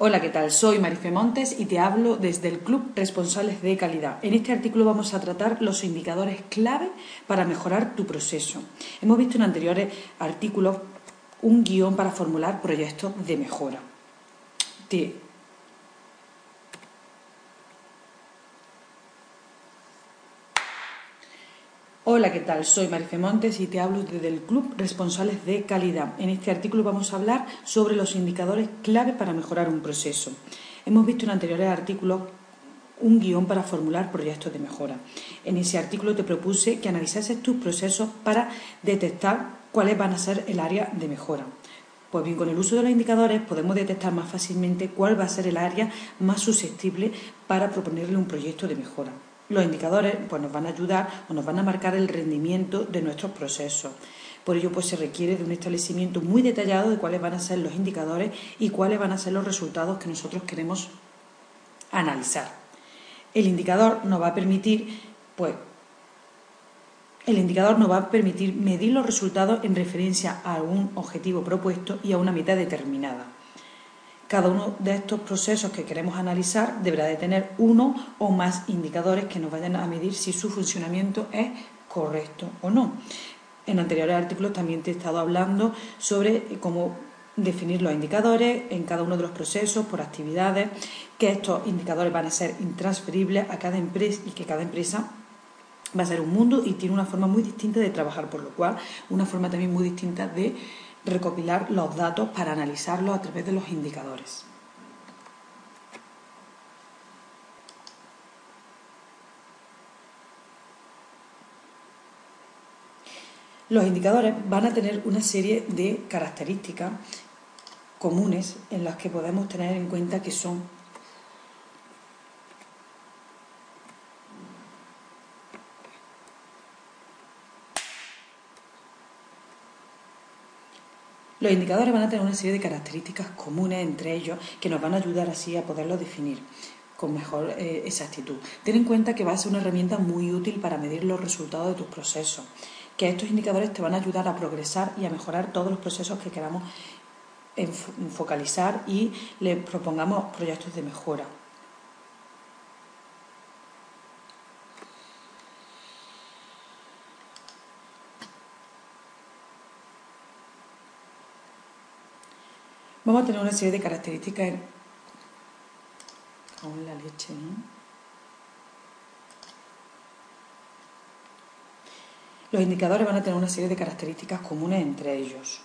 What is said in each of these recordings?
Hola, ¿qué tal? Soy Marife Montes y te hablo desde el Club Responsables de Calidad. En este artículo vamos a tratar los indicadores clave para mejorar tu proceso. Hemos visto en anteriores artículos un guion para formular proyectos de mejora. Hola, ¿qué tal? Soy Marife Montes y te hablo desde el Club Responsables de Calidad. En este artículo vamos a hablar sobre los indicadores clave para mejorar un proceso. Hemos visto en anteriores artículos un guion para formular proyectos de mejora. En ese artículo te propuse que analizases tus procesos para detectar cuáles van a ser el área de mejora. Pues bien, con el uso de los indicadores podemos detectar más fácilmente cuál va a ser el área más susceptible para proponerle un proyecto de mejora. Los indicadores pues, nos van a ayudar o nos van a marcar el rendimiento de nuestros procesos. Por ello, pues se requiere de un establecimiento muy detallado de cuáles van a ser los indicadores y cuáles van a ser los resultados que nosotros queremos analizar. El indicador nos va a permitir, pues, el indicador nos va a permitir medir los resultados en referencia a un objetivo propuesto y a una meta determinada. Cada uno de estos procesos que queremos analizar deberá de tener uno o más indicadores que nos vayan a medir si su funcionamiento es correcto o no. En anteriores artículos también te he estado hablando sobre cómo definir los indicadores en cada uno de los procesos por actividades, que estos indicadores van a ser intransferibles a cada empresa y que cada empresa va a ser un mundo y tiene una forma muy distinta de trabajar, por lo cual una forma también muy distinta de recopilar los datos para analizarlos a través de los indicadores. Los indicadores van a tener una serie de características comunes en las que podemos tener en cuenta que son Los indicadores van a tener una serie de características comunes entre ellos que nos van a ayudar así a poderlos definir con mejor eh, exactitud. Ten en cuenta que va a ser una herramienta muy útil para medir los resultados de tus procesos, que estos indicadores te van a ayudar a progresar y a mejorar todos los procesos que queramos focalizar y le propongamos proyectos de mejora. Vamos a tener una serie de características. Aún la leche, ¿no? Los indicadores van a tener una serie de características comunes entre ellos.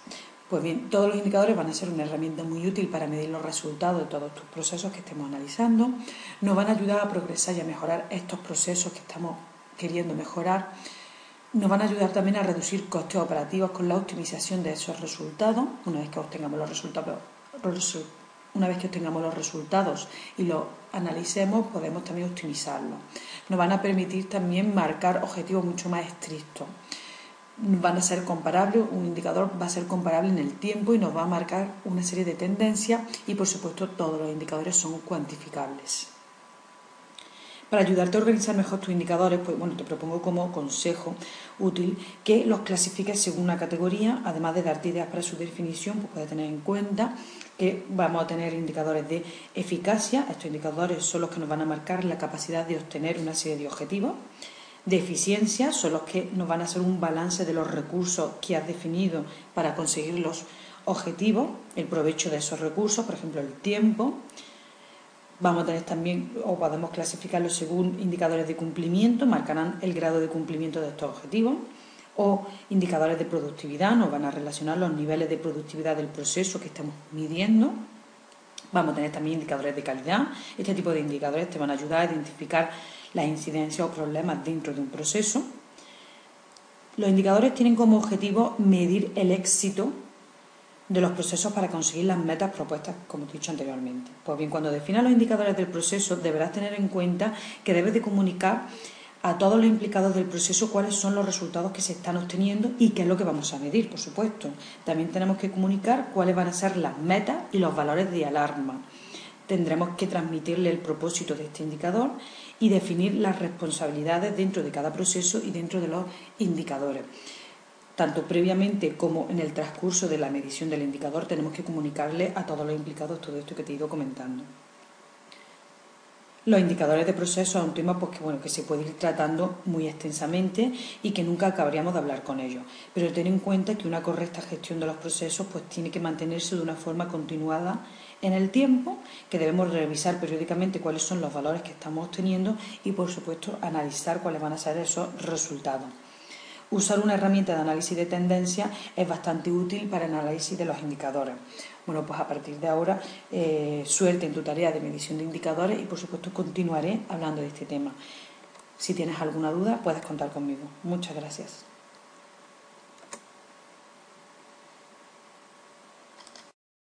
Pues bien, todos los indicadores van a ser una herramienta muy útil para medir los resultados de todos tus procesos que estemos analizando. Nos van a ayudar a progresar y a mejorar estos procesos que estamos queriendo mejorar. Nos van a ayudar también a reducir costes operativos con la optimización de esos resultados, una vez que obtengamos los resultados una vez que obtengamos los resultados y los analicemos, podemos también optimizarlos. Nos van a permitir también marcar objetivos mucho más estrictos. Van a ser comparables, un indicador va a ser comparable en el tiempo y nos va a marcar una serie de tendencias y por supuesto todos los indicadores son cuantificables. Para ayudarte a organizar mejor tus indicadores, pues bueno, te propongo como consejo útil que los clasifiques según una categoría, además de darte ideas para su definición, pues puedes tener en cuenta que vamos a tener indicadores de eficacia, estos indicadores son los que nos van a marcar la capacidad de obtener una serie de objetivos, de eficiencia, son los que nos van a hacer un balance de los recursos que has definido para conseguir los objetivos, el provecho de esos recursos, por ejemplo, el tiempo, Vamos a tener también, o podemos clasificarlos según indicadores de cumplimiento, marcarán el grado de cumplimiento de estos objetivos, o indicadores de productividad, nos van a relacionar los niveles de productividad del proceso que estamos midiendo. Vamos a tener también indicadores de calidad. Este tipo de indicadores te van a ayudar a identificar las incidencias o problemas dentro de un proceso. Los indicadores tienen como objetivo medir el éxito de los procesos para conseguir las metas propuestas, como he dicho anteriormente. Pues bien, cuando definas los indicadores del proceso, deberás tener en cuenta que debes de comunicar a todos los implicados del proceso cuáles son los resultados que se están obteniendo y qué es lo que vamos a medir, por supuesto. También tenemos que comunicar cuáles van a ser las metas y los valores de alarma. Tendremos que transmitirle el propósito de este indicador y definir las responsabilidades dentro de cada proceso y dentro de los indicadores. Tanto previamente como en el transcurso de la medición del indicador, tenemos que comunicarle a todos los implicados todo esto que te he ido comentando. Los indicadores de proceso es un tema pues, que, bueno, que se puede ir tratando muy extensamente y que nunca acabaríamos de hablar con ellos. Pero ten en cuenta que una correcta gestión de los procesos pues, tiene que mantenerse de una forma continuada en el tiempo, que debemos revisar periódicamente cuáles son los valores que estamos obteniendo y, por supuesto, analizar cuáles van a ser esos resultados. Usar una herramienta de análisis de tendencia es bastante útil para el análisis de los indicadores. Bueno, pues a partir de ahora, eh, suerte en tu tarea de medición de indicadores y por supuesto continuaré hablando de este tema. Si tienes alguna duda, puedes contar conmigo. Muchas gracias.